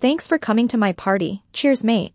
Thanks for coming to my party. Cheers mate.